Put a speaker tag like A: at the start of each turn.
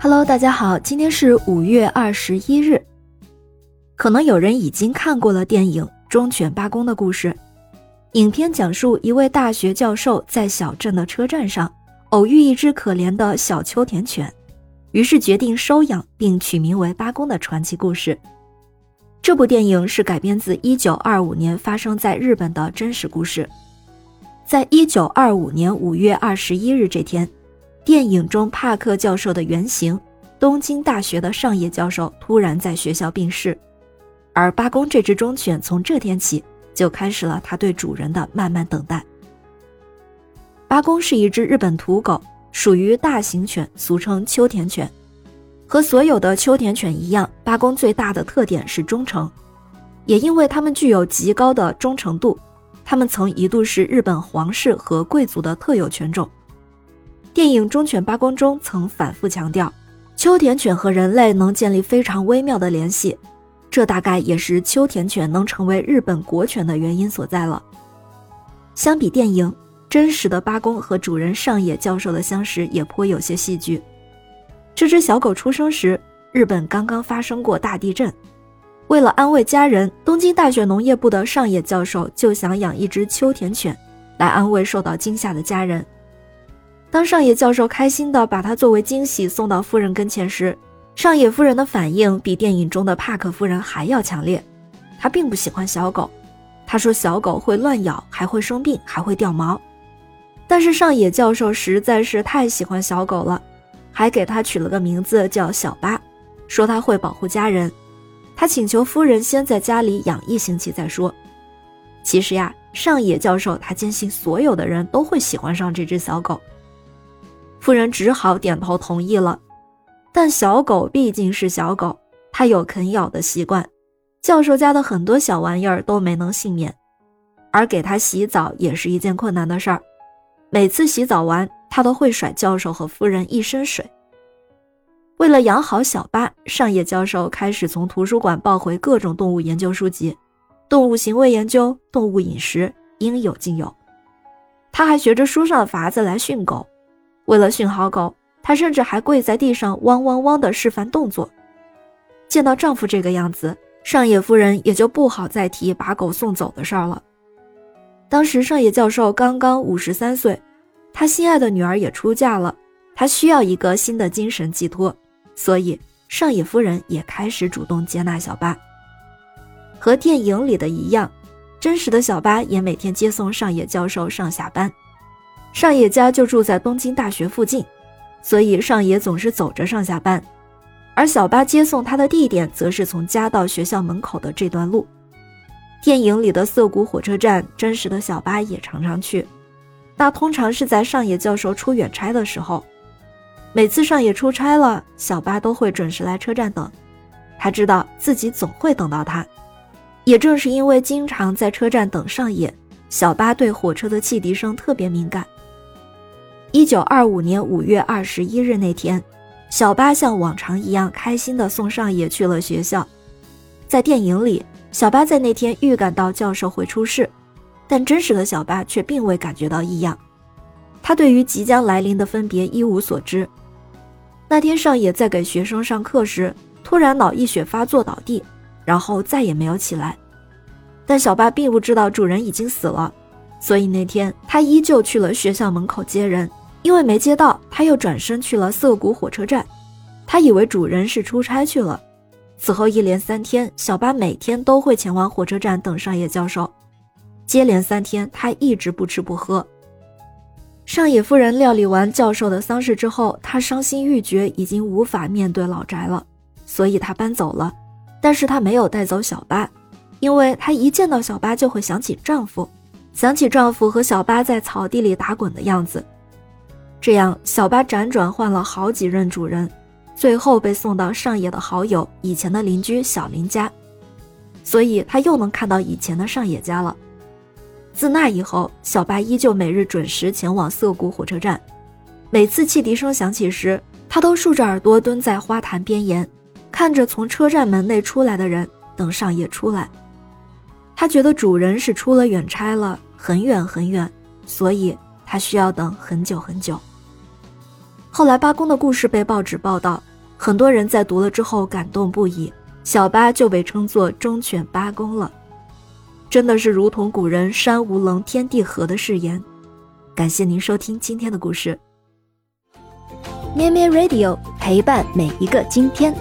A: Hello，大家好，今天是五月二十一日。可能有人已经看过了电影《忠犬八公的故事》。影片讲述一位大学教授在小镇的车站上偶遇一只可怜的小秋田犬，于是决定收养并取名为八公的传奇故事。这部电影是改编自一九二五年发生在日本的真实故事。在一九二五年五月二十一日这天，电影中帕克教授的原型东京大学的上野教授突然在学校病逝，而八公这只忠犬从这天起就开始了它对主人的慢慢等待。八公是一只日本土狗，属于大型犬，俗称秋田犬。和所有的秋田犬一样，八公最大的特点是忠诚，也因为它们具有极高的忠诚度。它们曾一度是日本皇室和贵族的特有犬种。电影《忠犬八公》中曾反复强调，秋田犬和人类能建立非常微妙的联系，这大概也是秋田犬能成为日本国犬的原因所在了。相比电影，真实的八公和主人上野教授的相识也颇有些戏剧。这只小狗出生时，日本刚刚发生过大地震。为了安慰家人，东京大学农业部的上野教授就想养一只秋田犬，来安慰受到惊吓的家人。当上野教授开心地把它作为惊喜送到夫人跟前时，上野夫人的反应比电影中的帕克夫人还要强烈。她并不喜欢小狗，她说小狗会乱咬，还会生病，还会掉毛。但是上野教授实在是太喜欢小狗了，还给它取了个名字叫小八，说它会保护家人。他请求夫人先在家里养一星期再说。其实呀，上野教授他坚信所有的人都会喜欢上这只小狗。夫人只好点头同意了。但小狗毕竟是小狗，它有啃咬的习惯，教授家的很多小玩意儿都没能幸免。而给它洗澡也是一件困难的事儿，每次洗澡完，它都会甩教授和夫人一身水。为了养好小八，上野教授开始从图书馆抱回各种动物研究书籍，动物行为研究、动物饮食应有尽有。他还学着书上的法子来训狗。为了训好狗，她甚至还跪在地上汪汪汪的示范动作。见到丈夫这个样子，上野夫人也就不好再提把狗送走的事儿了。当时上野教授刚刚五十三岁，他心爱的女儿也出嫁了，他需要一个新的精神寄托。所以，上野夫人也开始主动接纳小八。和电影里的一样，真实的小八也每天接送上野教授上下班。上野家就住在东京大学附近，所以上野总是走着上下班。而小八接送他的地点，则是从家到学校门口的这段路。电影里的涩谷火车站，真实的小八也常常去。那通常是在上野教授出远差的时候。每次上野出差了，小八都会准时来车站等。他知道自己总会等到他。也正是因为经常在车站等上野，小八对火车的汽笛声特别敏感。一九二五年五月二十一日那天，小八像往常一样开心地送上野去了学校。在电影里，小八在那天预感到教授会出事，但真实的小八却并未感觉到异样。他对于即将来临的分别一无所知。那天上野在给学生上课时，突然脑溢血发作倒地，然后再也没有起来。但小八并不知道主人已经死了，所以那天他依旧去了学校门口接人。因为没接到，他又转身去了涩谷火车站。他以为主人是出差去了。此后一连三天，小八每天都会前往火车站等上野教授。接连三天，他一直不吃不喝。上野夫人料理完教授的丧事之后，她伤心欲绝，已经无法面对老宅了，所以她搬走了。但是她没有带走小八，因为她一见到小八就会想起丈夫，想起丈夫和小八在草地里打滚的样子。这样，小八辗转换了好几任主人，最后被送到上野的好友、以前的邻居小林家，所以他又能看到以前的上野家了。自那以后，小八依旧每日准时前往涩谷火车站。每次汽笛声响起时，他都竖着耳朵蹲在花坛边沿，看着从车站门内出来的人，等上野出来。他觉得主人是出了远差了，很远很远，所以他需要等很久很久。后来八公的故事被报纸报道，很多人在读了之后感动不已，小八就被称作忠犬八公了。真的是如同古人“山无棱，天地合”的誓言。感谢您收听今天的故事，咩咩 Radio 陪伴每一个今天。